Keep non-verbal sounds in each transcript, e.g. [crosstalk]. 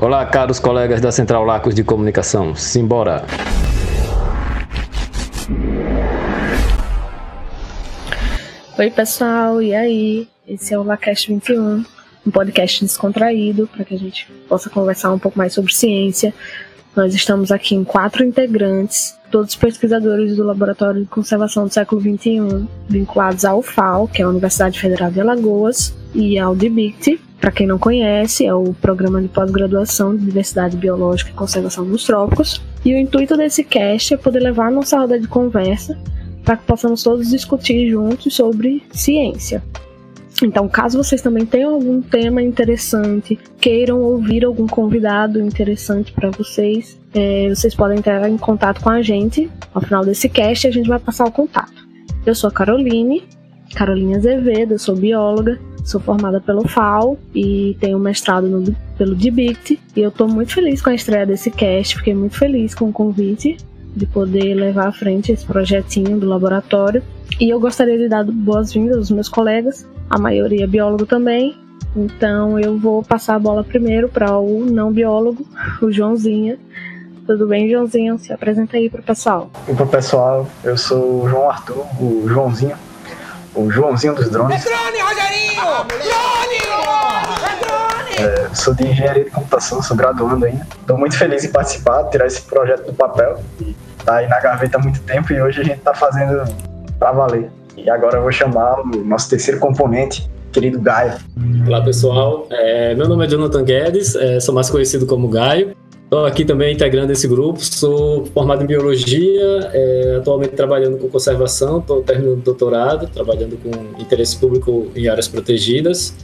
Olá, caros colegas da Central Lacos de Comunicação. Simbora! Oi, pessoal, e aí? Esse é o Lacast 21, um podcast descontraído para que a gente possa conversar um pouco mais sobre ciência. Nós estamos aqui em quatro integrantes, todos pesquisadores do Laboratório de Conservação do Século XXI, vinculados ao FAO, que é a Universidade Federal de Alagoas, e ao DBICT, para quem não conhece, é o Programa de Pós-Graduação de Diversidade Biológica e Conservação dos Trópicos. E o intuito desse cast é poder levar a nossa roda de conversa para que possamos todos discutir juntos sobre ciência. Então, caso vocês também tenham algum tema interessante, queiram ouvir algum convidado interessante para vocês, é, vocês podem entrar em contato com a gente. Ao final desse cast, a gente vai passar o contato. Eu sou a Caroline, Caroline Azevedo, eu sou bióloga Sou formada pelo FAO e tenho mestrado no, pelo DBICT. E eu estou muito feliz com a estreia desse cast, fiquei muito feliz com o convite de poder levar à frente esse projetinho do laboratório. E eu gostaria de dar boas-vindas aos meus colegas, a maioria biólogo também. Então eu vou passar a bola primeiro para o não biólogo, [laughs] o Joãozinho. Tudo bem, Joãozinho? Se apresenta aí para o pessoal. E pessoal, eu sou o João Arthur, o Joãozinho o Joãozinho dos drones. É drone, Rogerinho! Ah, drone! É drone! É, sou de engenharia de computação, sou graduando ainda. Estou muito feliz em participar, tirar esse projeto do papel. Está aí na gaveta há muito tempo e hoje a gente está fazendo para valer. E agora eu vou chamar o nosso terceiro componente, querido Gaio. Olá pessoal, é, meu nome é Jonathan Guedes, é, sou mais conhecido como Gaio. Estou aqui também integrando esse grupo, sou formado em biologia, é, atualmente trabalhando com conservação, estou terminando o doutorado, trabalhando com interesse público em áreas protegidas.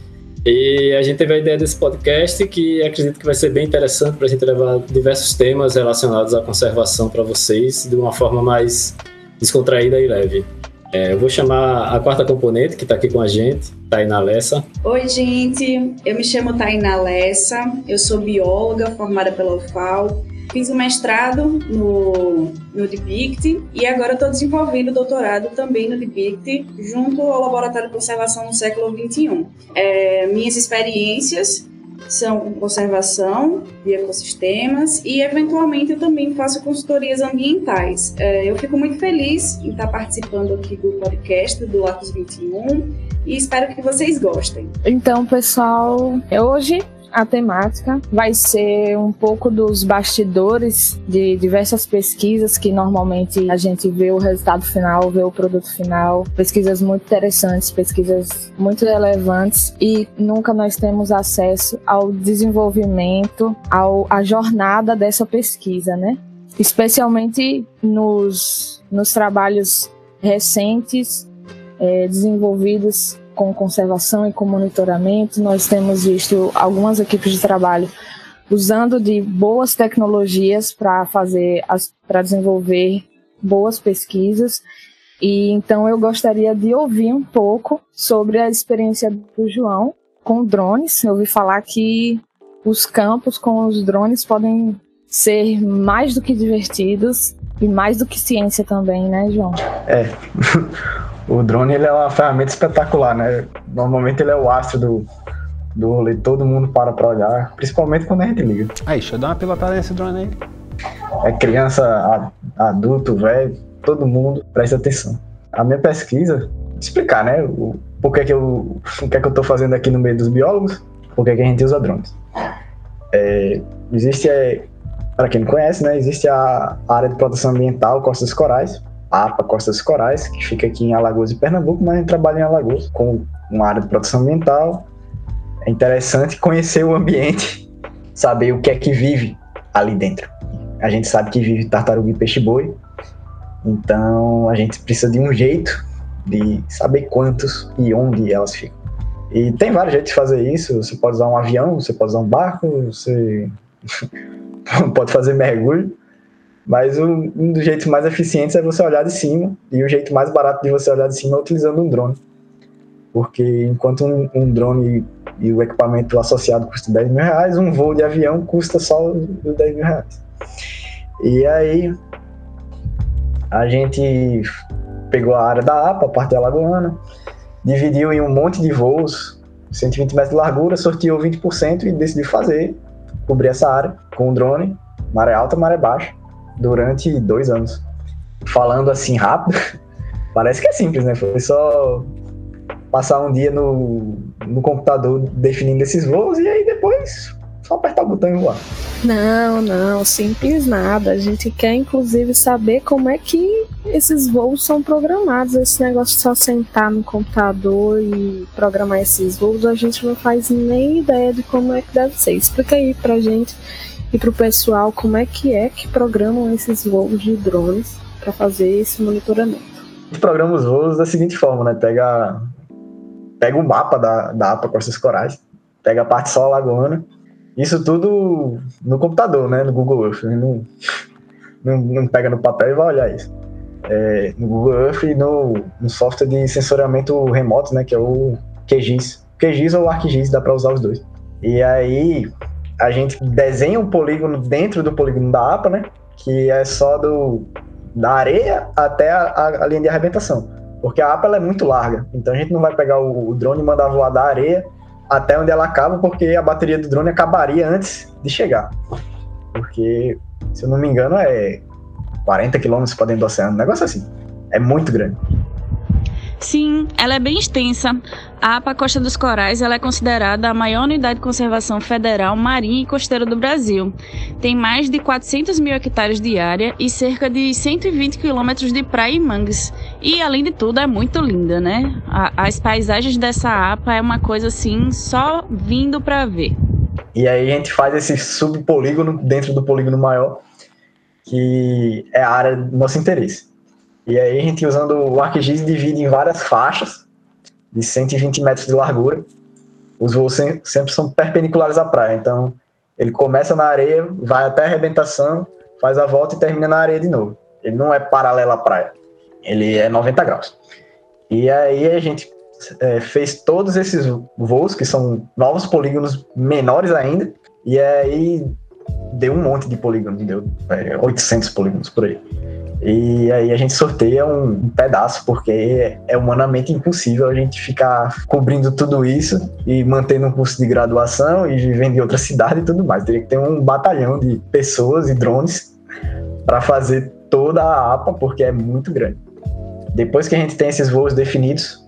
E a gente teve a ideia desse podcast que acredito que vai ser bem interessante para a gente levar diversos temas relacionados à conservação para vocês de uma forma mais descontraída e leve. É, eu vou chamar a quarta componente que está aqui com a gente, Tainá Lessa. Oi, gente. Eu me chamo Tainá Lessa. Eu sou bióloga formada pela UFAL. Fiz o mestrado no, no DBICT e agora estou desenvolvendo o doutorado também no DBICT, junto ao Laboratório de Conservação no século XXI. É, minhas experiências são conservação de ecossistemas e, eventualmente, eu também faço consultorias ambientais. É, eu fico muito feliz em estar participando aqui do podcast do Lacos 21 e espero que vocês gostem. Então, pessoal, é hoje a temática vai ser um pouco dos bastidores de diversas pesquisas que normalmente a gente vê o resultado final, vê o produto final, pesquisas muito interessantes, pesquisas muito relevantes e nunca nós temos acesso ao desenvolvimento, ao a jornada dessa pesquisa, né? Especialmente nos, nos trabalhos recentes é, desenvolvidos com conservação e com monitoramento. Nós temos visto algumas equipes de trabalho usando de boas tecnologias para fazer para desenvolver boas pesquisas. E então eu gostaria de ouvir um pouco sobre a experiência do João com drones. Eu ouvi falar que os campos com os drones podem ser mais do que divertidos e mais do que ciência também, né, João? É. [laughs] o drone ele é uma ferramenta espetacular, né? Normalmente ele é o astro do, do rolê, todo mundo para para olhar, principalmente quando a gente liga. Aí, deixa eu dar uma pilotada nesse drone aí. É criança, adulto, velho, todo mundo presta atenção. A minha pesquisa, explicar, né? O, por que, que eu, o que, é que eu tô fazendo aqui no meio dos biólogos, por que, que a gente usa drones. É, existe, é, para quem não conhece, né? Existe a área de proteção ambiental Costas Corais, APA Costas Corais, que fica aqui em Alagoas e Pernambuco, mas a gente trabalha em Alagoas com uma área de proteção ambiental. É interessante conhecer o ambiente, saber o que é que vive ali dentro. A gente sabe que vive tartaruga e peixe-boi, então a gente precisa de um jeito de saber quantos e onde elas ficam. E tem vários jeitos de fazer isso. Você pode usar um avião, você pode usar um barco, você [laughs] pode fazer mergulho. Mas um, um dos jeitos mais eficientes é você olhar de cima, e o jeito mais barato de você olhar de cima é utilizando um drone. Porque enquanto um, um drone e o equipamento associado custa 10 mil reais, um voo de avião custa só os 10 mil reais. E aí a gente pegou a área da APA, a parte alagoana, dividiu em um monte de voos, 120 metros de largura, sorteou 20% e decidiu fazer cobrir essa área com o drone, maré alta, maré baixa, durante dois anos. Falando assim rápido, [laughs] parece que é simples, né? Foi só passar um dia no, no computador definindo esses voos e aí depois só apertar o botão e voar. Não, não, simples nada. A gente quer inclusive saber como é que esses voos são programados. Esse negócio de só sentar no computador e programar esses voos, a gente não faz nem ideia de como é que deve ser. Explica aí pra gente e pro pessoal como é que é que programam esses voos de drones para fazer esse monitoramento. Programa os voos da seguinte forma, né? Pega, pega o mapa da, da APA Costas Corais, pega a parte só lagoana isso tudo no computador, né? No Google Earth. Né? Não, não, não, pega no papel e vai olhar isso. É, no Google Earth e no, no, software de sensoriamento remoto, né? Que é o QGIS. QGIS ou ArcGIS, dá para usar os dois. E aí a gente desenha um polígono dentro do polígono da APA, né? Que é só do, da areia até a, a linha de arrebentação. Porque a APA é muito larga. Então a gente não vai pegar o, o drone e mandar voar da areia até onde ela acaba, porque a bateria do drone acabaria antes de chegar. Porque, se eu não me engano, é 40 quilômetros para dentro do oceano, um negócio assim. É muito grande. Sim, ela é bem extensa. A APA Costa dos Corais ela é considerada a maior unidade de conservação federal marinha e costeira do Brasil. Tem mais de 400 mil hectares de área e cerca de 120 quilômetros de praia e mangues. E, além de tudo, é muito linda, né? As paisagens dessa APA é uma coisa assim, só vindo para ver. E aí a gente faz esse subpolígono dentro do polígono maior, que é a área do nosso interesse. E aí a gente usando o ArcGIS divide em várias faixas de 120 metros de largura. Os voos sempre são perpendiculares à praia, então ele começa na areia, vai até a arrebentação, faz a volta e termina na areia de novo. Ele não é paralelo à praia, ele é 90 graus. E aí a gente é, fez todos esses voos, que são novos polígonos menores ainda, e aí deu um monte de polígonos, deu é, 800 polígonos por aí. E aí a gente sorteia um, pedaço, porque é humanamente impossível a gente ficar cobrindo tudo isso e mantendo um curso de graduação e vivendo em outra cidade e tudo mais. Teria que ter um batalhão de pessoas e drones para fazer toda a APA, porque é muito grande. Depois que a gente tem esses voos definidos,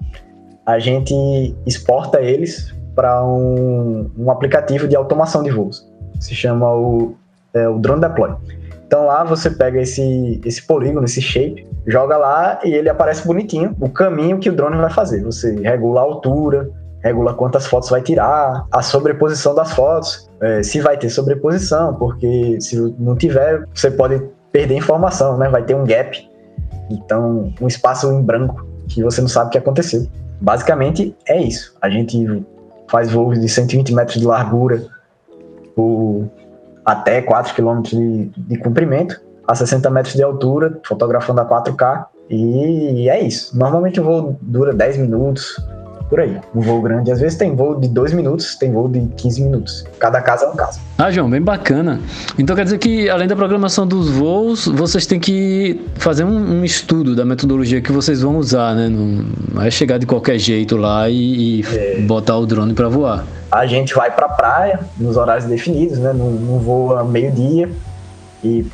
a gente exporta eles para um, um aplicativo de automação de voos. Se chama o, é, o Drone Deploy. Então lá você pega esse, esse polígono, esse shape, joga lá e ele aparece bonitinho, o caminho que o drone vai fazer. Você regula a altura, regula quantas fotos vai tirar, a sobreposição das fotos, é, se vai ter sobreposição, porque se não tiver, você pode perder informação, né? Vai ter um gap, então um espaço em branco que você não sabe o que aconteceu. Basicamente é isso. A gente faz voos de 120 metros de largura por até 4 km de, de comprimento, a 60 metros de altura, fotografando a 4K. E é isso. Normalmente o voo dura 10 minutos, por aí. Um voo grande. Às vezes tem voo de 2 minutos, tem voo de 15 minutos. Cada caso é um caso. Ah, João, bem bacana. Então quer dizer que, além da programação dos voos, vocês têm que fazer um, um estudo da metodologia que vocês vão usar, né? Não é chegar de qualquer jeito lá e, e é. botar o drone para voar. A gente vai para a praia nos horários definidos, né? Não, não voa meio-dia e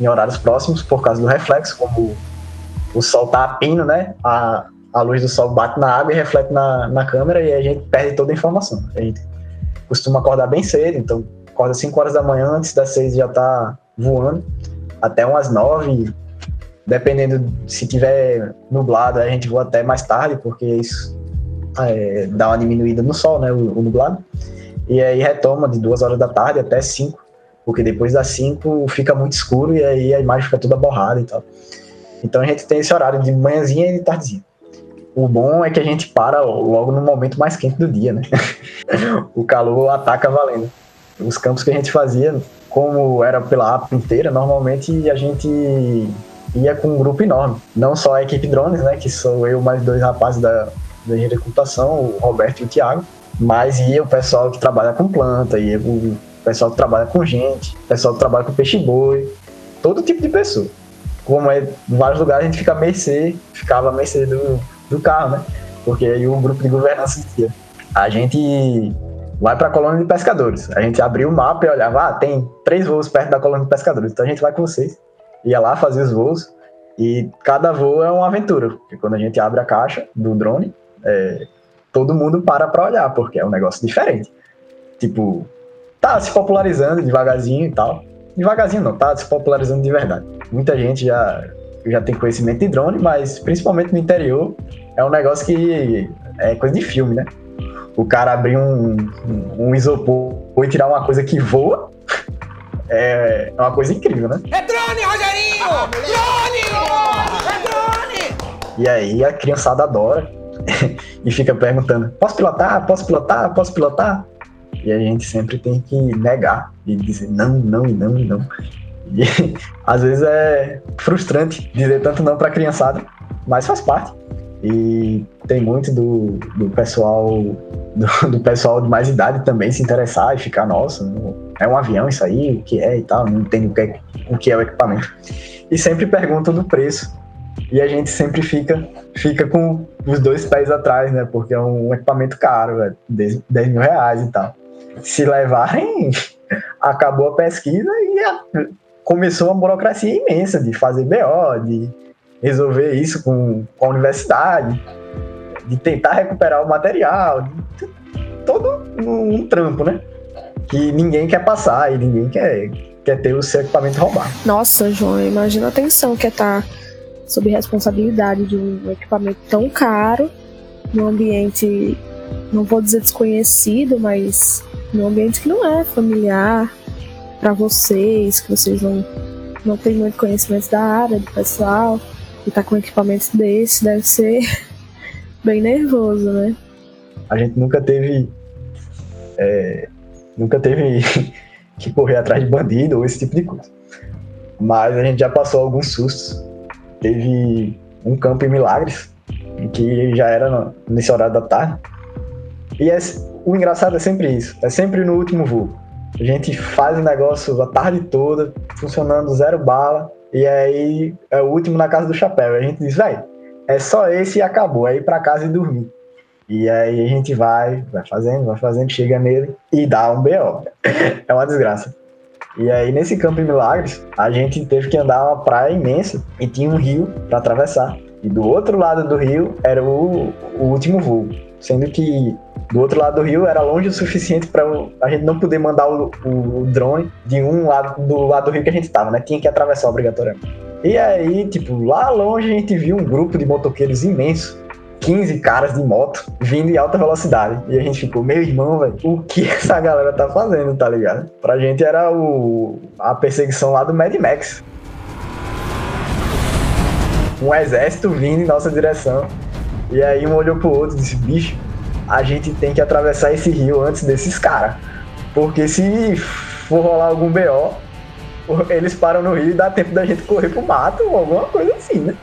em horários próximos por causa do reflexo, como o sol tá a pino, né? A, a luz do sol bate na água e reflete na, na câmera e a gente perde toda a informação. A gente costuma acordar bem cedo, então acorda 5 horas da manhã, antes das 6 já tá voando, até umas 9, dependendo se tiver nublado, a gente voa até mais tarde, porque isso é, dá uma diminuída no sol, né, o, o, nublado, e aí retoma de 2 horas da tarde até 5, porque depois das 5 fica muito escuro e aí a imagem fica toda borrada e tal. Então a gente tem esse horário de manhãzinha e de tardezinha. O bom é que a gente para logo no momento mais quente do dia, né? [laughs] o calor ataca valendo. Os campos que a gente fazia, como era pela APA inteira, normalmente a gente ia com um grupo enorme. Não só a equipe drones, né? Que sou eu mais dois rapazes da, da engenharia de computação, o Roberto e o Thiago. Mas ia o pessoal que trabalha com planta, ia o pessoal que trabalha com gente, o pessoal que trabalha com peixe-boi, todo tipo de pessoa. Como é, em vários lugares a gente fica a mercê, ficava a mercê do, do carro, né? Porque aí o grupo de governança dizia. A gente vai para a colônia de pescadores. A gente abriu o mapa e olhava, ah, tem três voos perto da colônia de pescadores, então a gente vai com vocês. Ia lá fazer os voos e cada voo é uma aventura, porque quando a gente abre a caixa do drone, é, todo mundo para para olhar, porque é um negócio diferente. Tipo, tá se popularizando devagarzinho e tal. Devagarzinho não, tá se popularizando de verdade. Muita gente já, já tem conhecimento de drone, mas principalmente no interior é um negócio que é coisa de filme, né? O cara abrir um, um isopor e tirar uma coisa que voa [laughs] é, é uma coisa incrível, né? É drone, Rogerinho! Ah, drone! É drone! E aí a criançada adora [laughs] e fica perguntando: posso pilotar? Posso pilotar? Posso pilotar? E a gente sempre tem que negar e dizer não, não e não e não. E [laughs] às vezes é frustrante dizer tanto não para a criançada, mas faz parte. E tem muito do, do pessoal do, do, pessoal de mais idade também se interessar e ficar, nossa, é um avião isso aí, o que é e tal, não entendo o que é, o, que é o equipamento. E sempre perguntam do preço. E a gente sempre fica, fica com os dois pés atrás, né? Porque é um equipamento caro, é 10, 10 mil reais e tal. Se levarem, [laughs] acabou a pesquisa e a, começou uma burocracia imensa de fazer BO, de resolver isso com, com a universidade, de tentar recuperar o material, todo um, um trampo, né? Que ninguém quer passar e ninguém quer, quer ter o seu equipamento roubado. Nossa, João, imagina a tensão que é estar tá sob responsabilidade de um equipamento tão caro, num ambiente, não vou dizer desconhecido, mas num ambiente que não é familiar para vocês, que vocês não, não têm muito conhecimento da área, do pessoal e tá com equipamentos desse deve ser [laughs] bem nervoso, né? A gente nunca teve. É, nunca teve [laughs] que correr atrás de bandido ou esse tipo de coisa. Mas a gente já passou alguns sustos. Teve um campo em Milagres, que já era nesse horário da tarde. E é, o engraçado é sempre isso, é sempre no último voo. A gente faz o negócio a tarde toda, funcionando zero bala, e aí é o último na casa do chapéu. A gente diz, velho, é só esse e acabou. Aí para casa e dormir. E aí a gente vai, vai fazendo, vai fazendo, chega nele e dá um BO. [laughs] é uma desgraça. E aí nesse campo em Milagres, a gente teve que andar uma praia imensa e tinha um rio para atravessar. E do outro lado do rio era o, o último voo, sendo que do outro lado do rio era longe o suficiente para a gente não poder mandar o, o, drone de um lado do lado do rio que a gente estava, né? Tinha que atravessar obrigatoriamente. E aí, tipo, lá longe a gente viu um grupo de motoqueiros imenso 15 caras de moto vindo em alta velocidade. E a gente ficou, meu irmão, velho, o que [laughs] essa galera tá fazendo, tá ligado? Pra gente era o, a perseguição lá do Mad Max. Um exército vindo em nossa direção. E aí um olhou pro outro e disse, bicho, a gente tem que atravessar esse rio antes desses caras. Porque se for rolar algum BO, eles param no rio e dá tempo da gente correr pro mato ou alguma coisa assim, né?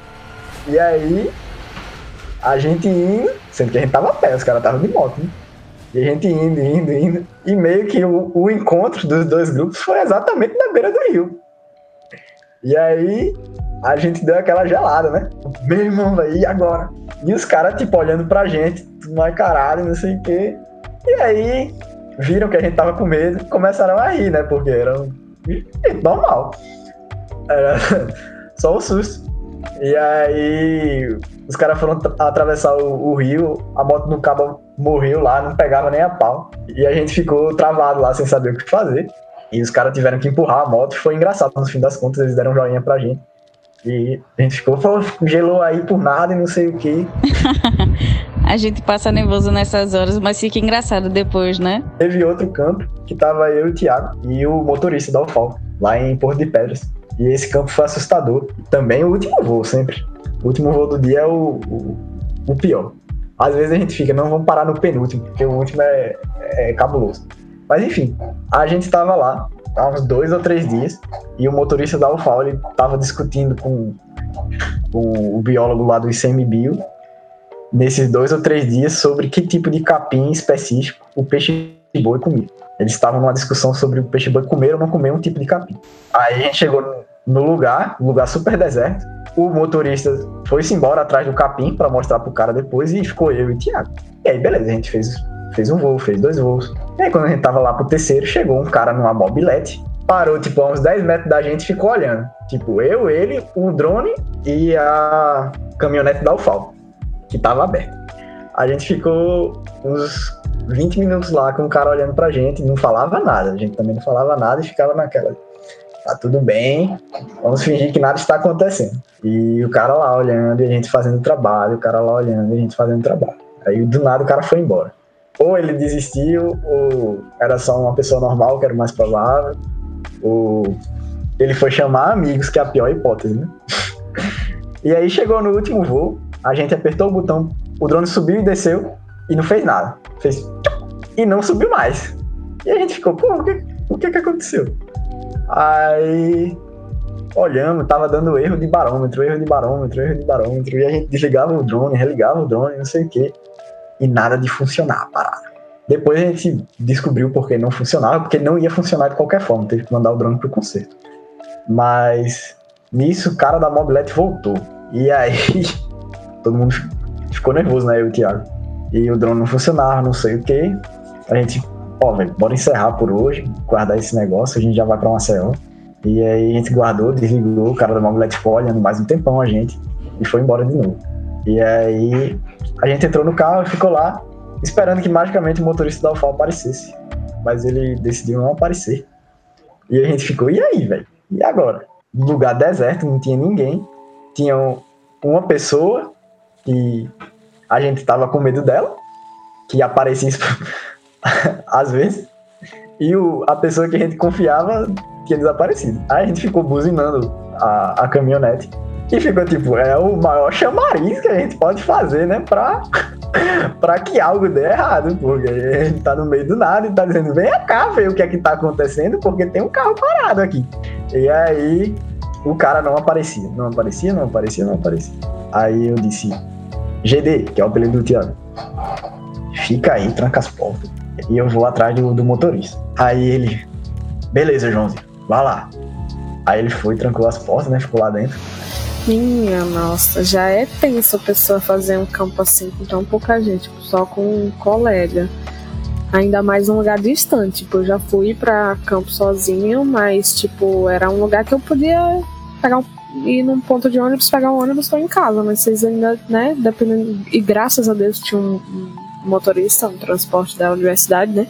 E aí, a gente indo, sendo que a gente tava a pé, os caras estavam de moto, né? E a gente indo, indo, indo. E meio que o, o encontro dos dois grupos foi exatamente na beira do rio. E aí, a gente deu aquela gelada, né? Meu irmão, velho, e agora? E os caras, tipo, olhando pra gente, tudo mais caralho, não sei o quê. E aí, viram que a gente tava com medo começaram a rir, né? Porque era normal. Era [laughs] só um susto. E aí, os caras foram atravessar o, o, rio, a moto do cabo morreu lá, não pegava nem a pau. E a gente ficou travado lá sem saber o que fazer. E os caras tiveram que empurrar a moto. Foi engraçado, no fim das contas, eles deram um joinha pra gente. E a gente ficou, gelou aí por nada e não sei o que. [laughs] a gente passa nervoso nessas horas, mas fica engraçado depois, né? Teve outro campo que tava eu e o Thiago e o motorista da UFAL, lá em Porto de Pedras. E esse campo foi assustador. Também o último voo, sempre. O último voo do dia é o, o, o pior. Às vezes a gente fica, não vamos parar no penúltimo, porque o último é, é cabuloso. Mas enfim, a gente estava lá, há uns dois ou três dias, e o motorista da UFAL ele estava discutindo com, com, o biólogo lá do ICMBio nesses dois ou três dias sobre que tipo de capim específico o peixe boi comia. Eles estavam numa discussão sobre o peixe boi comer ou não comer um tipo de capim. Aí a gente chegou no lugar, um lugar super deserto. O motorista foi-se embora atrás do capim para mostrar pro cara depois e ficou eu e o Thiago. E aí, beleza, a gente fez fez um voo, fez dois voos. E aí quando a gente tava lá pro terceiro, chegou um cara numa mobilete, parou tipo a uns 10 metros da gente e ficou olhando. Tipo, eu, ele, o drone e a caminhonete da UFAL, que tava aberta. A gente ficou uns 20 minutos lá com o cara olhando pra gente, não falava nada. A gente também não falava nada e ficava naquela. Tá tudo bem, vamos fingir que nada está acontecendo. E o cara lá olhando e a gente fazendo trabalho, o cara lá olhando e a gente fazendo trabalho. Aí do nada o cara foi embora. Ou ele desistiu, ou era só uma pessoa normal, que era o mais provável, ou ele foi chamar amigos, que é a pior hipótese, né? [laughs] e aí chegou no último voo, a gente apertou o botão, o drone subiu e desceu e não fez nada. Fez e não subiu mais. E a gente ficou, pô, o que, o que que aconteceu? Aí olhamos, tava dando erro de barômetro, erro de barômetro, erro de barômetro, e a gente desligava o drone, religava o drone, não sei o quê, e nada de funcionar a parada. Depois a gente descobriu porque não funcionava, porque não ia funcionar de qualquer forma, teve que mandar o drone pro conserto. Mas nisso o cara da mobilete voltou. E aí [laughs] todo mundo ficou nervoso, né? Eu e o Thiago. E o drone não funcionava, não sei o que. A gente, ó, velho, bora encerrar por hoje, guardar esse negócio, a gente já vai pra Maceió. E aí a gente guardou, desligou, o cara da mobilete ficou olhando mais um tempão a gente e foi embora de novo. E aí a gente entrou no carro e ficou lá, esperando que magicamente o motorista da UFAL aparecesse. Mas ele decidiu não aparecer. E a gente ficou, e aí, velho? E agora? Lugar deserto, não tinha ninguém. Tinha uma pessoa que a gente tava com medo dela, que aparecia [laughs] às vezes. E o, a pessoa que a gente confiava tinha desaparecido. Aí a gente ficou buzinando a, a caminhonete. E ficou tipo, é o maior chamariz que a gente pode fazer, né? Pra, pra que algo dê errado. Porque a gente tá no meio do nada e tá dizendo, vem cá ver o que é que tá acontecendo, porque tem um carro parado aqui. E aí o cara não aparecia. Não aparecia, não aparecia, não aparecia. Aí eu disse, GD, que é o apelido do Thiago, fica aí, tranca as portas. E eu vou atrás do, do motorista. Aí ele, beleza, Joãozinho, vai lá. Aí ele foi, trancou as portas, né? Ficou lá dentro. Minha nossa, já é tenso a pessoa fazer um campo assim com tão pouca gente, só com um colega. Ainda mais um lugar distante. Tipo, eu já fui pra campo sozinho, mas, tipo, era um lugar que eu podia pegar um, ir num ponto de ônibus, pegar um ônibus e em casa. Mas vocês ainda, né, dependendo. E graças a Deus tinha um motorista, um transporte da universidade, né?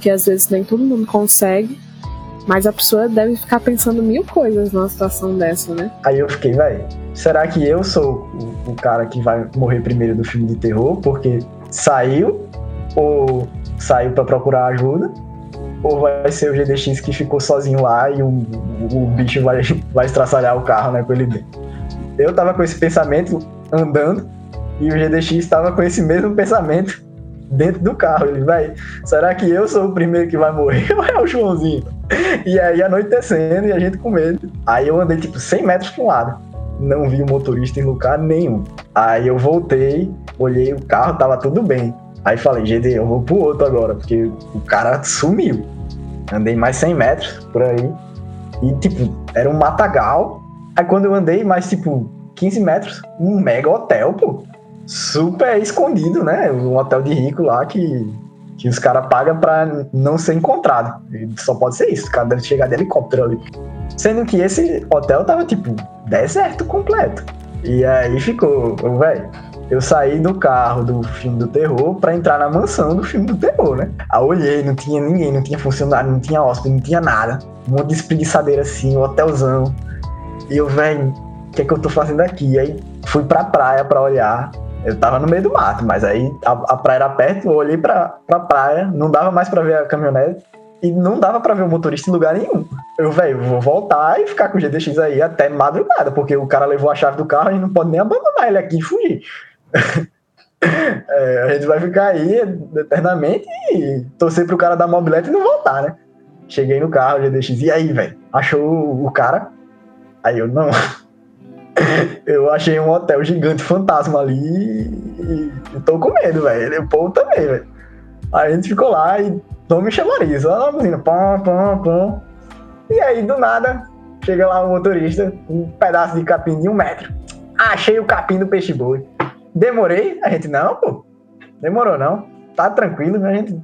Que às vezes nem todo mundo consegue. Mas a pessoa deve ficar pensando mil coisas numa situação dessa, né? Aí eu fiquei, velho, será que eu sou o, o, cara que vai morrer primeiro do filme de terror? Porque saiu, ou saiu para procurar ajuda, ou vai ser o GDX que ficou sozinho lá e o, o, o bicho vai, [laughs] vai estraçalhar o carro, né, com ele dentro. Eu tava com esse pensamento andando e o GDX tava com esse mesmo pensamento dentro do carro. Ele vai, será que eu sou o primeiro que vai morrer [laughs] ou é o Joãozinho? E aí anoitecendo e a gente com medo. Aí eu andei tipo 100 metros para um lado. Não vi o motorista em lugar nenhum. Aí eu voltei, olhei o carro, tava tudo bem. Aí falei, GD, eu vou pro outro agora, porque o cara sumiu. Andei mais 100 metros por aí. E tipo, era um matagal. Aí quando eu andei mais tipo 15 metros, um mega hotel, pô. Super escondido, né? Um hotel de rico lá que que os caras pagam pra não ser encontrado. E só pode ser isso, o cara deve chegar de helicóptero ali. Sendo que esse hotel tava, tipo, deserto completo. E aí ficou, velho, eu saí do carro do filme do terror pra entrar na mansão do filme do terror, né? Aí olhei, não tinha ninguém, não tinha funcionário, não tinha hóspede, não tinha nada. Um monte de espreguiçadeira assim, um hotelzão. E eu, velho, o que é que eu tô fazendo aqui? E aí fui pra praia pra olhar. Eu tava no meio do mato, mas aí a, a praia era perto, eu olhei pra, pra praia, não dava mais pra ver a caminhonete e não dava pra ver o motorista em lugar nenhum. Eu, velho, vou voltar e ficar com o GDX aí até madrugada, porque o cara levou a chave do carro e não pode nem abandonar ele aqui e fugir. [laughs] é, a gente vai ficar aí eternamente e torcer pro cara da mobilete e não voltar, né? Cheguei no carro, GDX, e aí, velho? Achou o cara? Aí eu, não. Eu achei um hotel gigante fantasma ali e, e tô com medo, velho. O povo também, velho. Aí a gente ficou lá e tome chamariz, olha a buzina, pom, pom, pom. E aí, do nada, chega lá o motorista, um pedaço de capim de um metro. Achei o capim do peixe boi. Demorei? A gente, não, pô. Demorou, não. tá tranquilo? A gente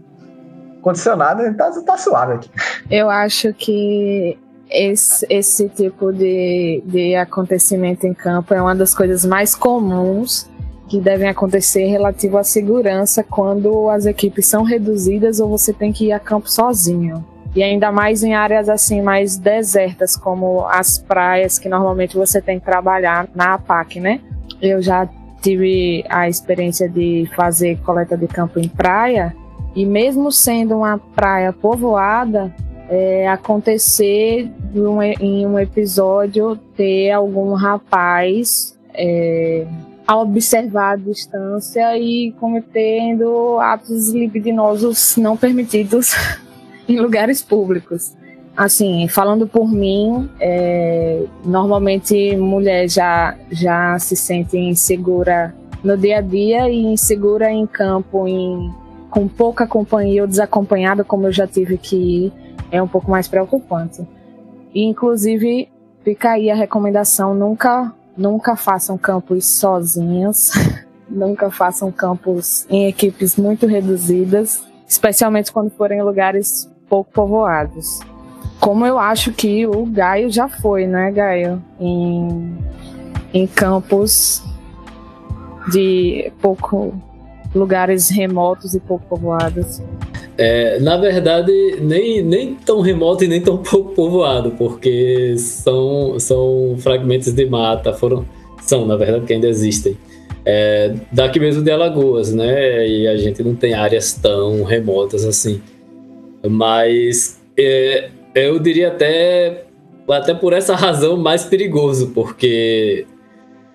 condicionado, a gente tá, tá suave aqui. Eu acho que esse, esse tipo de, de acontecimento em campo é uma das coisas mais comuns que devem acontecer relativo à segurança quando as equipes são reduzidas ou você tem que ir a campo sozinho. E ainda mais em áreas assim mais desertas, como as praias que normalmente você tem que trabalhar na APAC, né? Eu já tive a experiência de fazer coleta de campo em praia e mesmo sendo uma praia povoada, é, acontecer um, em um episódio ter algum rapaz é, a observar a distância e cometendo atos libidinosos não permitidos [laughs] em lugares públicos. Assim, falando por mim, é, normalmente mulher já, já se sente insegura no dia a dia e insegura em campo, em, com pouca companhia ou desacompanhada, como eu já tive que ir, é um pouco mais preocupante. E, inclusive, fica aí a recomendação: nunca Nunca façam campos sozinhos. [laughs] Nunca façam campos em equipes muito reduzidas, especialmente quando forem lugares pouco povoados. Como eu acho que o Gaio já foi, né, Gaio? Em, em campos de pouco lugares remotos e pouco povoados. É, na verdade, nem, nem tão remoto e nem tão pouco povoado, porque são, são fragmentos de mata, foram, são, na verdade, que ainda existem. É, daqui mesmo de Alagoas, né? E a gente não tem áreas tão remotas assim. Mas é, eu diria até, até por essa razão mais perigoso, porque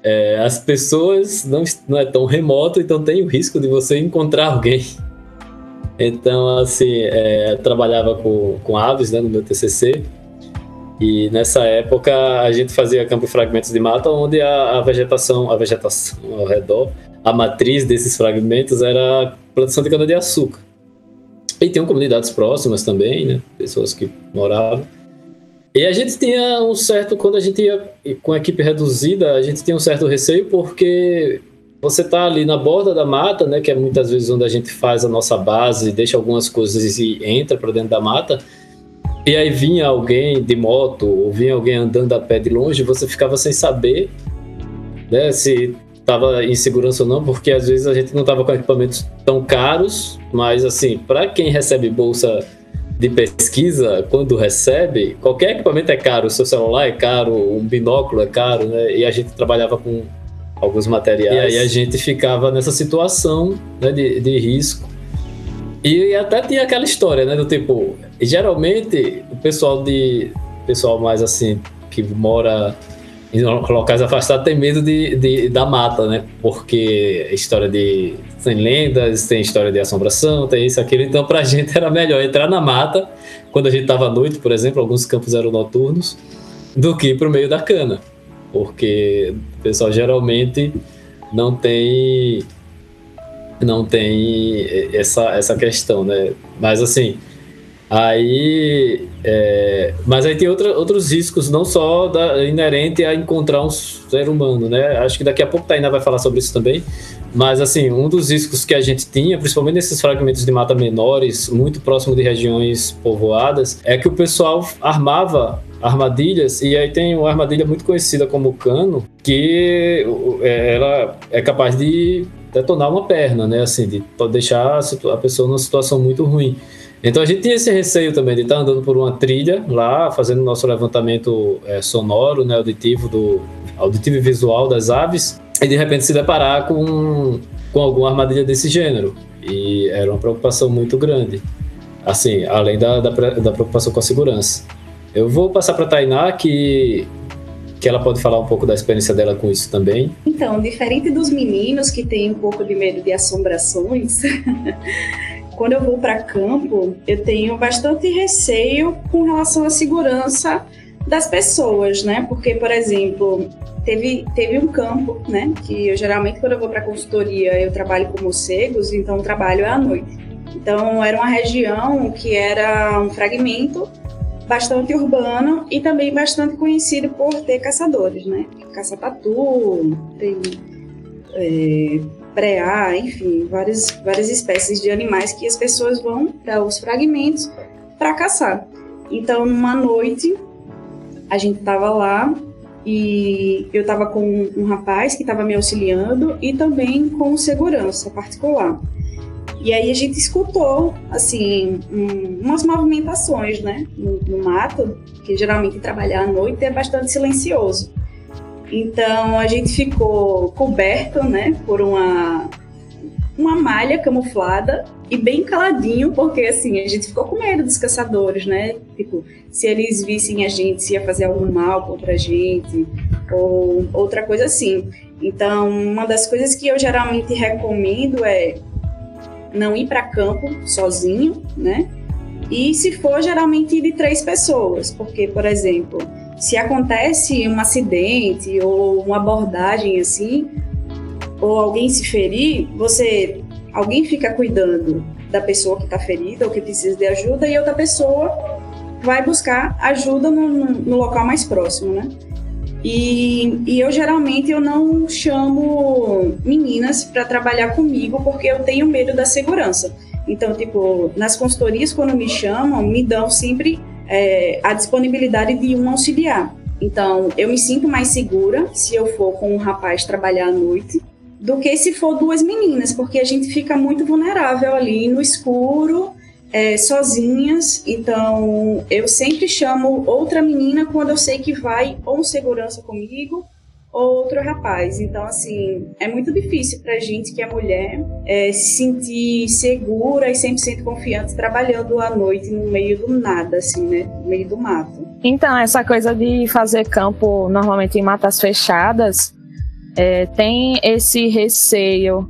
é, as pessoas não, não é tão remoto, então tem o risco de você encontrar alguém então, assim, é, trabalhava com, com aves né, no meu TCC. E nessa época a gente fazia campo fragmentos de mata, onde a, a vegetação, a vegetação ao redor, a matriz desses fragmentos era a plantação de cana-de-açúcar. E tinham comunidades próximas também, né? Pessoas que moravam. E a gente tinha um certo, quando a gente ia com a equipe reduzida, a gente tinha um certo receio porque você tá ali na borda da mata, né, que é muitas vezes onde a gente faz a nossa base, deixa algumas coisas e entra para dentro da mata. E aí vinha alguém de moto ou vinha alguém andando a pé de longe, você ficava sem saber, né, se estava em segurança ou não, porque às vezes a gente não estava com equipamentos tão caros, mas assim, para quem recebe bolsa de pesquisa, quando recebe, qualquer equipamento é caro, o seu celular é caro, um binóculo é caro, né? E a gente trabalhava com alguns materiais. E aí a gente ficava nessa situação né, de, de risco. E até tinha aquela história, né? Do tipo, geralmente o pessoal de. pessoal mais assim, que mora em locais afastados tem medo de, de, da mata, né? Porque história de. tem lendas, tem história de assombração, tem isso, aquilo. Então, pra [laughs] gente era melhor entrar na mata, quando a gente tava à noite, por exemplo, alguns campos eram noturnos, do que pro meio da cana porque o pessoal geralmente não tem não tem essa, essa questão, né? Mas assim, aí, é, mas aí tem outra, outros riscos, não só da, inerente a encontrar um ser humano, né? Acho que daqui a pouco Tainá vai falar sobre isso também. Mas assim, um dos riscos que a gente tinha, principalmente nesses fragmentos de mata menores, muito próximo de regiões povoadas, é que o pessoal armava armadilhas, e aí tem uma armadilha muito conhecida como cano, que é, ela é capaz de detonar uma perna, né? Assim, de deixar a pessoa numa situação muito ruim. Então a gente tinha esse receio também de estar andando por uma trilha lá, fazendo nosso levantamento é, sonoro, né, auditivo, do, auditivo e visual das aves, e de repente se deparar com, com alguma armadilha desse gênero. E era uma preocupação muito grande. Assim, além da, da, da preocupação com a segurança. Eu vou passar para a Tainá, que, que ela pode falar um pouco da experiência dela com isso também. Então, diferente dos meninos que têm um pouco de medo de assombrações, [laughs] quando eu vou para campo, eu tenho bastante receio com relação à segurança das pessoas, né? Porque, por exemplo, teve, teve um campo, né? Que eu geralmente, quando eu vou para consultoria, eu trabalho com morcegos, então o trabalho é à noite. Então, era uma região que era um fragmento bastante urbano e também bastante conhecido por ter caçadores, né? Caça-tatu, tem é, preá, enfim, várias, várias espécies de animais que as pessoas vão para os fragmentos para caçar. Então, numa noite, a gente estava lá e eu estava com um rapaz que estava me auxiliando e também com segurança particular. E aí a gente escutou, assim, um, umas movimentações, né, no, no mato, que geralmente trabalhar à noite é bastante silencioso. Então a gente ficou coberto, né, por uma uma malha camuflada e bem caladinho, porque assim, a gente ficou com medo dos caçadores, né? Tipo, se eles vissem a gente, se ia fazer algum mal contra a gente, ou outra coisa assim. Então, uma das coisas que eu geralmente recomendo é não ir para campo sozinho, né? E se for, geralmente de três pessoas, porque, por exemplo, se acontece um acidente ou uma abordagem assim, ou alguém se ferir, você alguém fica cuidando da pessoa que está ferida ou que precisa de ajuda e outra pessoa vai buscar ajuda no, no, no local mais próximo, né? E, e, eu geralmente eu não chamo meninas para trabalhar comigo porque eu tenho medo da segurança. Então, tipo, nas consultorias quando me chamam, me dão sempre é, a disponibilidade de um auxiliar. Então, eu me sinto mais segura se eu for com um rapaz trabalhar à noite do que se for duas meninas, porque a gente fica muito vulnerável ali no escuro, é, sozinhas. Então, eu sempre chamo outra menina quando eu sei que vai ou um segurança comigo outro rapaz. Então, assim, é muito difícil pra gente que é mulher é, se sentir segura e 100% confiante trabalhando à noite no meio do nada, assim, né? No meio do mato. Então, essa coisa de fazer campo normalmente em matas fechadas é, tem esse receio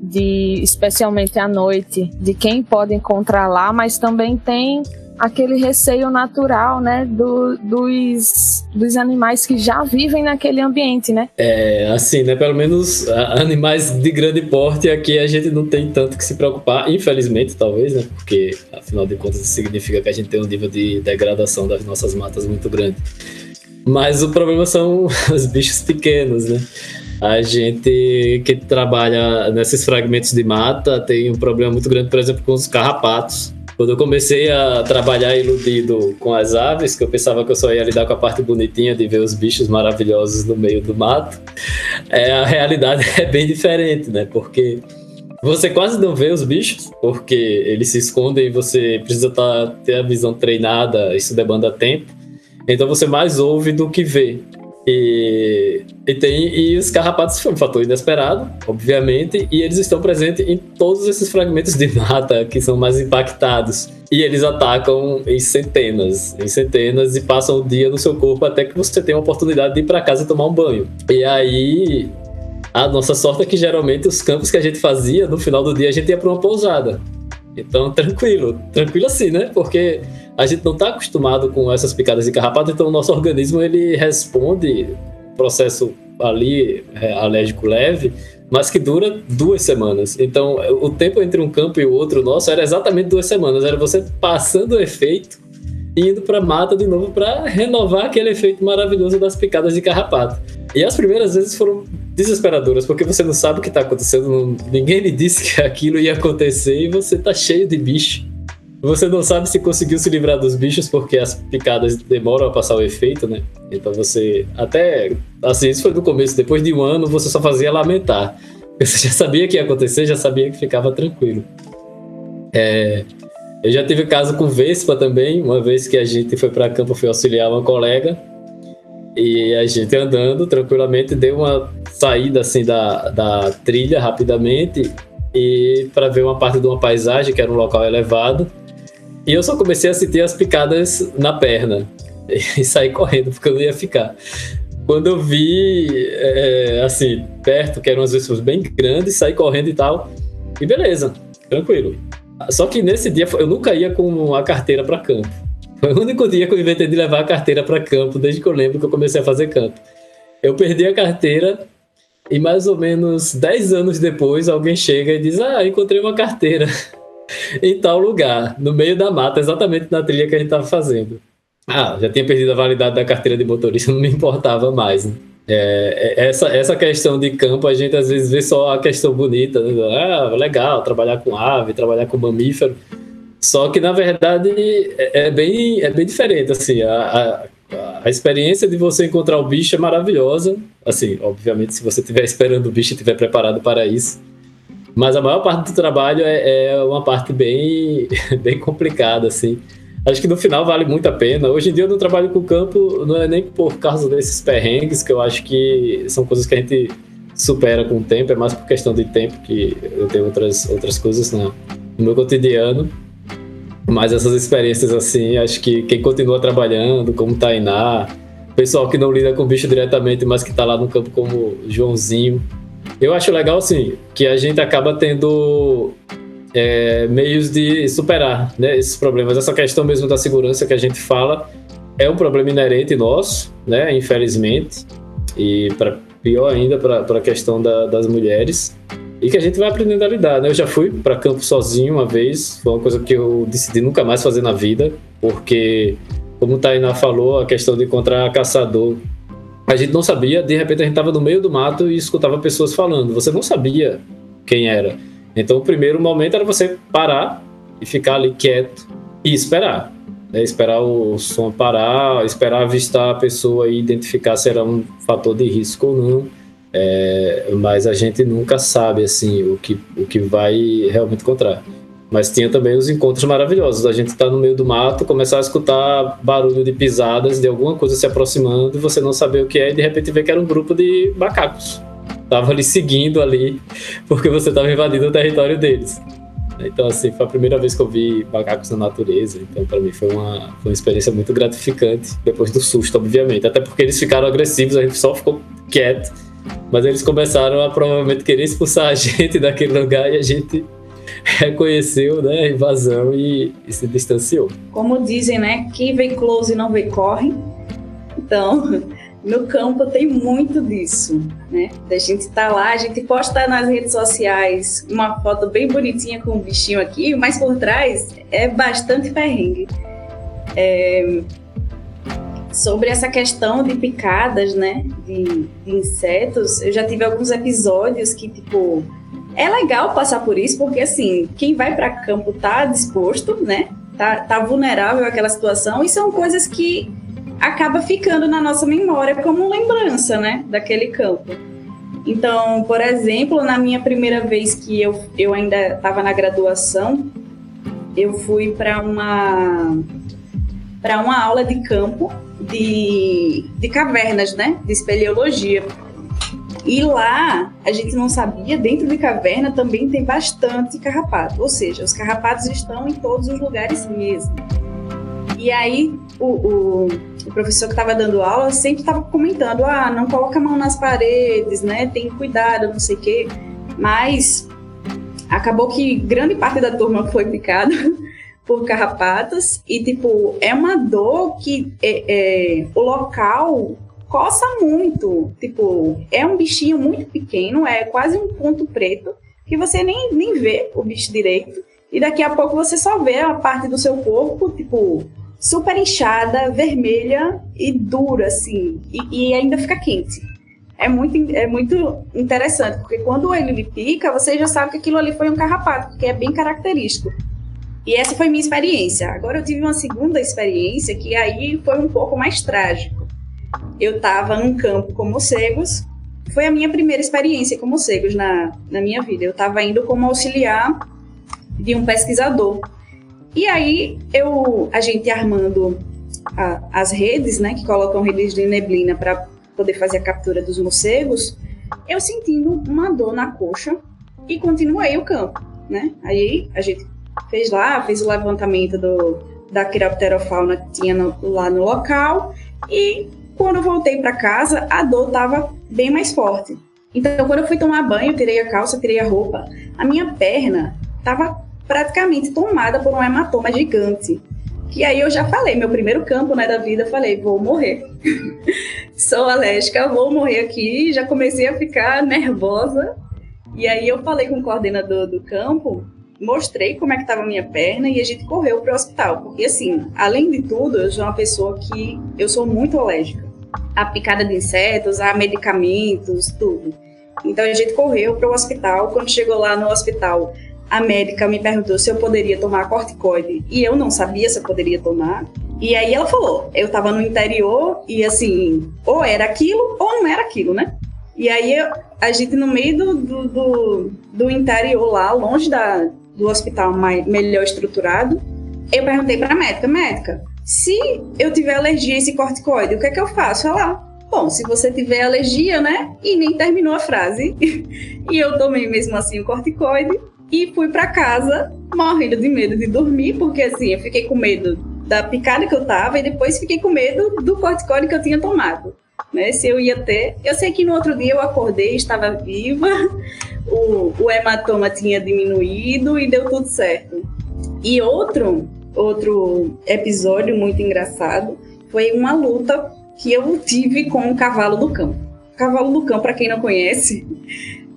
de, especialmente à noite, de quem pode encontrar lá, mas também tem aquele receio natural, né, do, dos, dos animais que já vivem naquele ambiente, né? É, assim, né, pelo menos animais de grande porte aqui a gente não tem tanto que se preocupar, infelizmente, talvez, né, porque afinal de contas isso significa que a gente tem um nível de degradação das nossas matas muito grande. Mas o problema são [laughs] os bichos pequenos, né? A gente que trabalha nesses fragmentos de mata tem um problema muito grande, por exemplo, com os carrapatos. Quando eu comecei a trabalhar iludido com as aves, que eu pensava que eu só ia lidar com a parte bonitinha de ver os bichos maravilhosos no meio do mato, é, a realidade [laughs] é bem diferente, né? Porque você quase não vê os bichos, porque eles se escondem e você precisa tá, ter a visão treinada, isso demanda tempo. Então você mais ouve do que vê. E, e, tem, e os carrapatos foi um fator inesperado, obviamente, e eles estão presentes em todos esses fragmentos de mata que são mais impactados. E eles atacam em centenas, em centenas, e passam o dia no seu corpo até que você tenha a oportunidade de ir para casa e tomar um banho. E aí, a nossa sorte é que geralmente os campos que a gente fazia, no final do dia, a gente ia para uma pousada. Então, tranquilo, tranquilo assim, né? Porque a gente não está acostumado com essas picadas de carrapato, então o nosso organismo ele responde processo ali é, alérgico leve, mas que dura duas semanas. Então, o tempo entre um campo e o outro nosso era exatamente duas semanas. Era você passando o efeito e indo para mata de novo para renovar aquele efeito maravilhoso das picadas de carrapato. E as primeiras vezes foram desesperadoras, porque você não sabe o que está acontecendo, ninguém lhe disse que aquilo ia acontecer e você tá cheio de bicho. Você não sabe se conseguiu se livrar dos bichos porque as picadas demoram a passar o efeito, né? Então você até assim, isso foi no começo, depois de um ano você só fazia lamentar. [laughs] Você já sabia que ia acontecer, já sabia que ficava tranquilo. É, eu já tive caso com Vespa também, uma vez que a gente foi para campo, fui auxiliar uma colega e a gente andando tranquilamente deu uma saída assim da, da trilha rapidamente e para ver uma parte de uma paisagem que era um local elevado e eu só comecei a sentir as picadas na perna. E saí correndo, porque eu não ia ficar. Quando eu vi, é, assim, perto, que eram as vespas bem grandes, saí correndo e tal. E beleza, tranquilo. Só que nesse dia eu nunca ia com a carteira para campo. Foi o único dia que eu inventei de levar a carteira para campo, desde que eu lembro que eu comecei a fazer campo. Eu perdi a carteira e mais ou menos 10 anos depois alguém chega e diz: Ah, encontrei uma carteira. [laughs] em tal lugar, no meio da mata, exatamente na trilha que a gente estava fazendo. Ah, já tinha perdido a validade da carteira de motorista, [laughs] não me importava mais. Né? É, essa, essa questão de campo, a gente às vezes vê só a questão bonita, né? Ah, legal, trabalhar com ave, trabalhar com mamífero. Só que, na verdade, é, é bem, é bem diferente, assim, a, a, a, experiência de você encontrar o bicho é maravilhosa, assim, obviamente, se você estiver [laughs] esperando o bicho e estiver preparado para isso, mas a maior parte do trabalho é, é uma parte bem, [laughs] bem complicada, assim, acho que no final vale muito a pena. Hoje em dia eu não trabalho com campo, não é nem por causa desses perrengues, que eu acho que são coisas que a gente supera com o tempo, é mais por questão de tempo, que eu tenho outras, outras coisas no, no meu cotidiano. Mas essas experiências assim, acho que quem continua trabalhando, como Tainá, pessoal que não lida com bicho diretamente, mas que está lá no campo como Joãozinho. Eu acho legal, assim, que a gente acaba tendo é, meios de superar né, esses problemas. Essa questão mesmo da segurança que a gente fala é um problema inerente nosso, né, infelizmente, e pior ainda para a questão da, das mulheres e que a gente vai aprendendo a lidar, né? Eu já fui para campo sozinho uma vez, foi uma coisa que eu decidi nunca mais fazer na vida, porque, como o Tainá falou, a questão de encontrar caçador, a gente não sabia, de repente a gente estava no meio do mato e escutava pessoas falando, você não sabia quem era. Então o primeiro momento era você parar e ficar ali quieto e esperar. Né? Esperar o som parar, esperar avistar a pessoa e identificar se era um fator de risco ou não é, mas a gente nunca sabe assim o que, o que vai realmente encontrar. Mas tinha também os encontros maravilhosos. A gente está no meio do mato, começar a escutar barulho de pisadas, de alguma coisa se aproximando, e você não saber o que é, e de repente ver que era um grupo de macacos. Tava ali seguindo ali, [laughs] porque você estava invadindo o território deles. Então, assim, foi a primeira vez que eu vi macacos na natureza. Então, para mim, foi uma, foi uma experiência muito gratificante, depois do susto, obviamente. Até porque eles ficaram agressivos, a gente só ficou quieto mas eles começaram a provavelmente querer expulsar a [laughs] gente daquele lugar e a gente [laughs] reconheceu né, a invasão e, e se distanciou. Como dizem, né? Quem vê close não vê corre. Então, [laughs] no campo tem muito disso, né? A gente tá lá, a gente posta nas redes sociais uma foto bem bonitinha com o bichinho aqui, mas por trás é bastante perrengue. É, sobre essa questão de picadas, né, de, de, insetos, eu já tive alguns episódios que, tipo, é legal passar por isso, porque, assim, quem vai para campo tá disposto, né, tá, tá vulnerável àquela situação, e são coisas que acaba ficando na nossa memória como lembrança, né, daquele campo. Então, por exemplo, na minha primeira vez que eu, eu ainda estava na graduação, eu fui para uma para uma aula de campo de, de cavernas, né? De espeleologia. E lá, a gente não sabia, dentro de caverna também tem bastante carrapato. Ou seja, os carrapatos estão em todos os lugares mesmo. E aí, o, o, o professor que estava dando aula sempre estava comentando: ah, não coloca a mão nas paredes, né? Tem cuidado, não sei o quê. Mas acabou que grande parte da turma foi picada [laughs] por carrapatos e, tipo, é uma dor que é, é, o local coça muito. Tipo, é um bichinho muito pequeno, é quase um ponto preto, que você nem, nem vê o bicho direito. E daqui a pouco você só vê a parte do seu corpo, tipo, super inchada, vermelha e dura, assim. E, e ainda fica quente. É muito, é muito interessante, porque quando ele lhe pica, você já sabe que aquilo ali foi um carrapato, porque é bem característico. E essa foi minha experiência. Agora eu tive uma segunda experiência que aí foi um pouco mais trágico. Eu estava num campo com morcegos. Foi a minha primeira experiência com morcegos na, na minha vida. Eu estava indo como auxiliar de um pesquisador. E aí eu, a gente armando a, as redes, né, que colocam redes de neblina para poder fazer a captura dos morcegos, eu sentindo uma dor na coxa e continuei o campo, né? Aí a gente fez lá, fez o levantamento do, da quiropterofauna que tinha no, lá no local e quando eu voltei para casa, a dor estava bem mais forte. Então, quando eu fui tomar banho, tirei a calça, tirei a roupa, a minha perna estava praticamente tomada por um hematoma gigante. Que aí eu já falei, meu primeiro campo né, da vida, falei, vou morrer. [laughs] Sou alérgica, vou morrer aqui. Já comecei a ficar nervosa. E aí eu falei com o coordenador do campo mostrei como é que estava a minha perna e a gente correu para o hospital. Porque, assim, além de tudo, eu sou uma pessoa que eu sou muito alérgica. A picada de insetos, a medicamentos, tudo. Então a gente correu para o hospital. Quando chegou lá no hospital, a médica me perguntou se eu poderia tomar corticoide e eu não sabia se eu poderia tomar. E aí ela falou, eu estava no interior e assim, ou era aquilo ou não era aquilo, né? E aí a gente no meio do, do, do, do interior lá, longe da, do hospital mais, melhor estruturado, eu perguntei para a médica, médica, se eu tiver alergia a esse corticoide, o que é que eu faço? Ela, bom, se você tiver alergia, né? E nem terminou a frase. [laughs] e eu tomei mesmo assim o corticoide e fui para casa morrendo de medo de dormir, porque assim, eu fiquei com medo da picada que eu tava e depois fiquei com medo do corticoide que eu tinha tomado. Né, se eu ia ter. Eu sei que no outro dia eu acordei, estava viva, [laughs] o, o hematoma tinha diminuído e deu tudo certo. E outro, outro episódio muito engraçado foi uma luta que eu tive com o cavalo do campo. O cavalo do campo, para quem não conhece,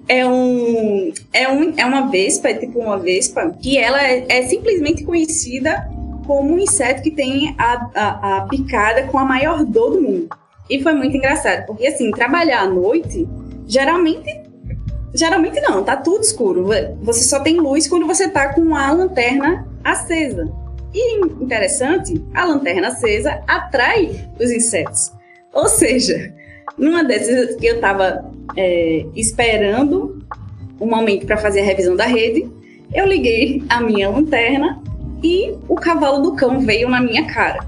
é um é um é uma vespa, é tipo uma vespa que ela é, é simplesmente conhecida como um inseto que tem a, a, a, picada com a maior dor do mundo. E foi muito engraçado, porque assim, trabalhar à noite, geralmente. Geralmente não, tá tudo escuro. Você só tem luz quando você tá com a lanterna acesa. E interessante, a lanterna acesa atrai os insetos. Ou seja, numa dessas que eu estava é, esperando um momento para fazer a revisão da rede, eu liguei a minha lanterna e o cavalo do cão veio na minha cara.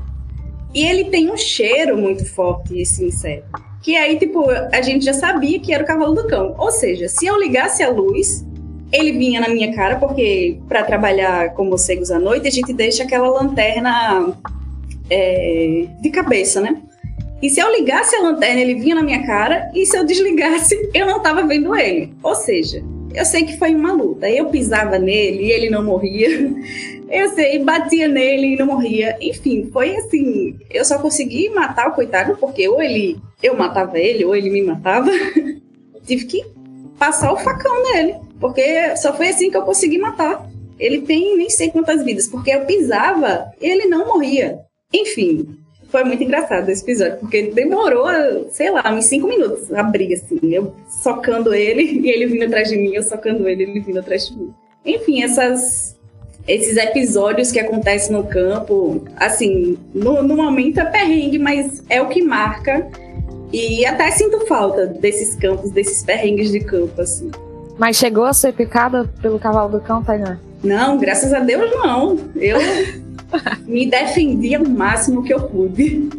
E ele tem um cheiro muito forte, esse inseto. Que aí, tipo, a gente já sabia que era o cavalo do cão. Ou seja, se eu ligasse a luz, ele vinha na minha cara, porque para trabalhar com morcegos à noite, a gente deixa aquela lanterna é, de cabeça, né? E se eu ligasse a lanterna, ele vinha na minha cara, e se eu desligasse, [laughs] eu não estava vendo ele. Ou seja, eu sei que foi uma luta. Eu pisava nele e ele não morria. [laughs] Eu sei, batia nele e não morria. Enfim, foi assim. Eu só consegui matar o coitado, porque ou ele eu matava ele, ou ele me matava. [laughs] Tive que passar o facão nele. Porque só foi assim que eu consegui matar. Ele tem nem sei quantas vidas, porque eu pisava e ele não morria. Enfim, foi muito engraçado esse episódio, porque demorou, sei lá, uns cinco minutos a briga, assim. Eu socando ele [laughs] e ele vindo atrás de mim, eu socando ele e ele vindo atrás de mim. Enfim, essas, esses episódios que acontecem no campo, assim, no, no momento é perrengue, mas é o que marca. E até sinto falta desses campos, desses perrengues de campo, assim. Mas chegou a ser picada pelo cavalo do cão, Tainá? Não, graças a Deus não. Eu [laughs] me defendi o máximo que eu pude.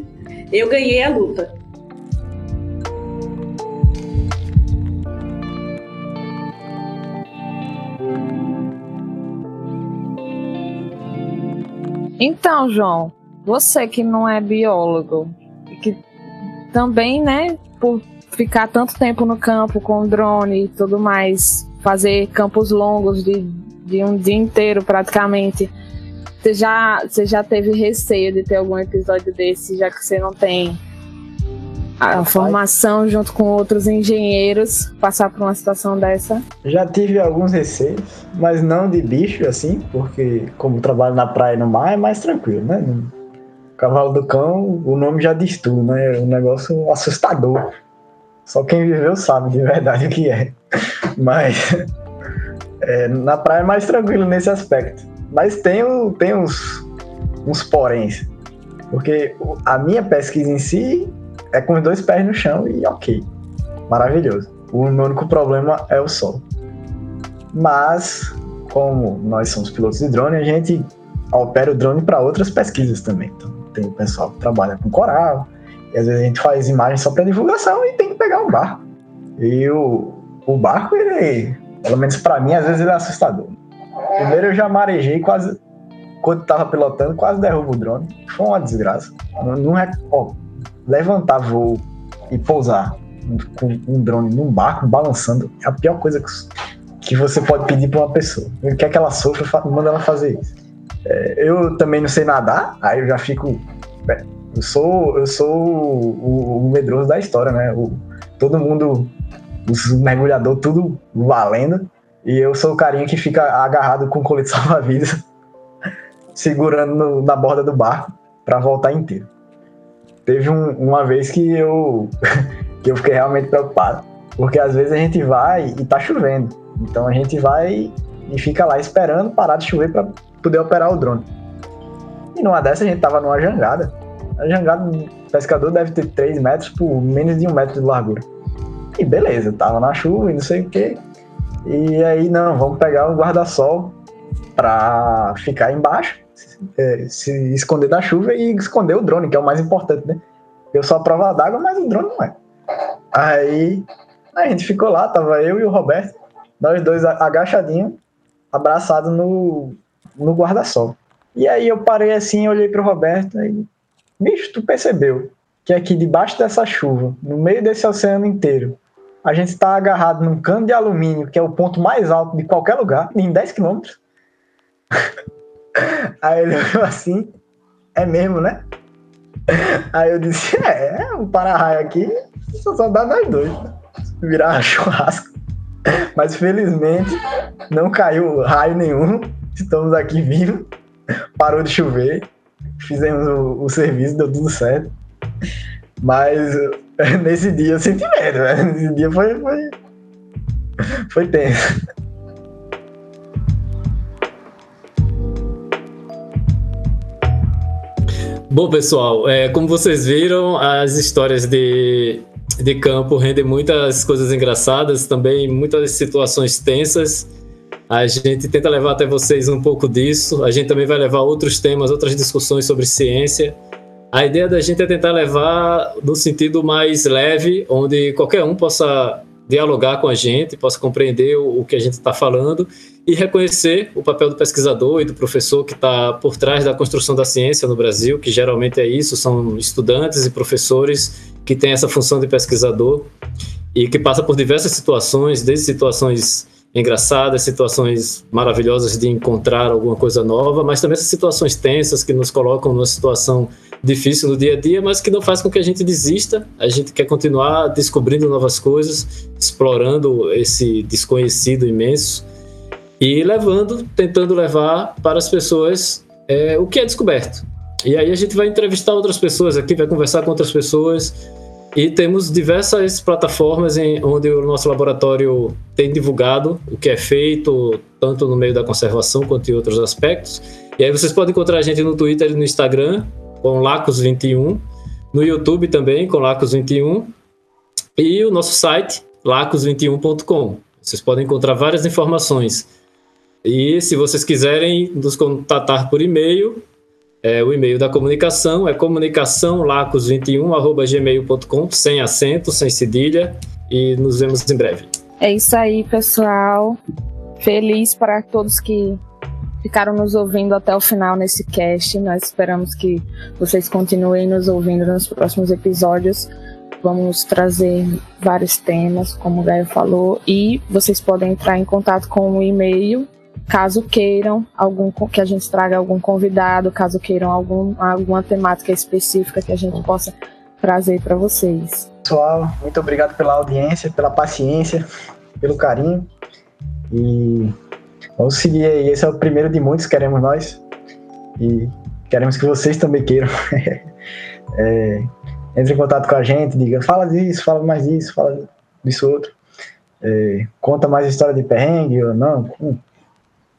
Eu ganhei a luta. Então, João, você que não é biólogo, que também, né, por ficar tanto tempo no campo com drone e tudo mais, fazer campos longos de, de um dia inteiro praticamente, você já, você já teve receio de ter algum episódio desse, já que você não tem a formação junto com outros engenheiros, passar por uma situação dessa? Já tive alguns receios, mas não de bicho, assim, porque como trabalho na praia e no mar é mais tranquilo, né? Cavalo do Cão, o nome já diz tudo, né? É um negócio assustador. Só quem viveu sabe de verdade o que é. Mas é, na praia é mais tranquilo nesse aspecto. Mas tem, tem uns, uns poréns. Porque a minha pesquisa em si é com os dois pés no chão e ok. Maravilhoso. O único problema é o sol. Mas, como nós somos pilotos de drone, a gente opera o drone para outras pesquisas também. Então, tem o pessoal que trabalha com coral, e às vezes a gente faz imagens só para divulgação e tem que pegar um barco. E o, o barco, ele, pelo menos para mim, às vezes ele é assustador. Primeiro eu já marejei quase. Quando tava pilotando, quase derrubo o drone. Foi uma desgraça. Não, não é. Ó, levantar voo e pousar com um drone num barco balançando é a pior coisa que, que você pode pedir para uma pessoa. Quer que ela sofra, manda ela fazer isso. É, eu também não sei nadar, aí eu já fico. Eu sou, eu sou o, o medroso da história, né? O, todo mundo, os mergulhador, tudo valendo. E eu sou o carinha que fica agarrado com o colete [laughs] salva-vidas, segurando no, na borda do barco para voltar inteiro. teve um, uma vez que eu, [laughs] que eu fiquei realmente preocupado. Porque às vezes a gente vai e tá chovendo. Então a gente vai e fica lá esperando parar de chover para poder operar o drone. E numa dessa a gente tava numa jangada. A jangada do pescador deve ter 3 metros por menos de um metro de largura. E beleza, tava na chuva e não sei o que. E aí, não, vamos pegar o guarda-sol para ficar embaixo, é, se esconder da chuva e esconder o drone, que é o mais importante, né? Eu sou a prova d'água, mas o drone não é. Aí a gente ficou lá, tava eu e o Roberto, nós dois agachadinhos, abraçados no, no guarda-sol. E aí eu parei assim, olhei pro Roberto e, bicho, tu percebeu que aqui debaixo dessa chuva, no meio desse oceano inteiro, a gente está agarrado num cano de alumínio, que é o ponto mais alto de qualquer lugar, em 10 quilômetros. [laughs] Aí ele olhou assim, é mesmo, né? Aí eu disse, é, é um para-raio aqui, só dá nós dois. Virar [laughs] churrasco. Mas felizmente não caiu raio nenhum. Estamos aqui vivos. Parou de chover. Fizemos o, o serviço, deu tudo certo. Mas [laughs] nesse dia eu senti medo, velho. Nesse dia foi, foi, foi tenso. Bom, pessoal, é, como vocês viram, as histórias de, de campo rendem muitas coisas engraçadas, também muitas situações tensas. A gente tenta levar até vocês um pouco disso. A gente também vai levar outros temas, outras discussões sobre ciência. A ideia da gente é tentar levar no sentido mais leve, onde qualquer um possa dialogar com a gente, possa compreender o, que a gente está falando e reconhecer o papel do pesquisador e do professor que está por trás da construção da ciência no Brasil, que geralmente é isso, são estudantes e professores que têm essa função de pesquisador e que passa por diversas situações, desde situações engraçadas, situações maravilhosas de encontrar alguma coisa nova, mas também essas situações tensas que nos colocam numa situação difícil no dia a dia, mas que não faz com que a gente desista. A gente quer continuar descobrindo novas coisas, explorando esse desconhecido imenso e levando, tentando levar para as pessoas é, o que é descoberto. E aí a gente vai entrevistar outras pessoas aqui, vai conversar com outras pessoas e temos diversas plataformas em onde o nosso laboratório tem divulgado o que é feito, tanto no meio da conservação quanto em outros aspectos. E aí vocês podem encontrar a gente no Twitter e no Instagram, com Lacos21, no YouTube também, com Lacos21, e o nosso site, lacos21.com. Vocês podem encontrar várias informações. E se vocês quiserem nos contatar por e-mail, é, o e-mail da comunicação é comunicaçãolacos21@gmail.com, sem acento, sem cedilha, e nos vemos em breve. É isso aí, pessoal. Feliz para todos que ficaram nos ouvindo até o final nesse cast. Nós esperamos que vocês continuem nos ouvindo nos próximos episódios. Vamos trazer vários temas, como o Gaio falou, e vocês podem entrar em contato com o e-mail caso queiram algum que a gente traga algum convidado, caso queiram algum, alguma temática específica que a gente possa trazer para vocês. Pessoal, muito obrigado pela audiência, pela paciência, pelo carinho. E vamos seguir aí. Esse é o primeiro de muitos, queremos nós. E queremos que vocês também queiram. [laughs] é, entre em contato com a gente, diga, fala disso, fala mais disso, fala disso outro. É, conta mais história de perrengue ou não.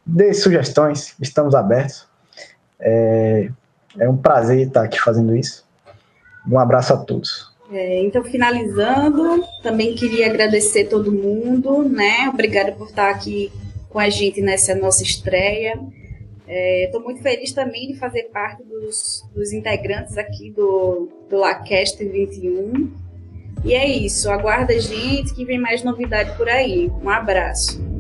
Dê sugestões, estamos abertos. É, é um prazer estar aqui fazendo isso. Um abraço a todos. É, então, finalizando, também queria agradecer todo mundo, né? Obrigada por estar aqui com a gente nessa nossa estreia. Estou é, muito feliz também de fazer parte dos, dos integrantes aqui do, do LaCast 21. E é isso, aguarda a gente que vem mais novidade por aí. Um abraço.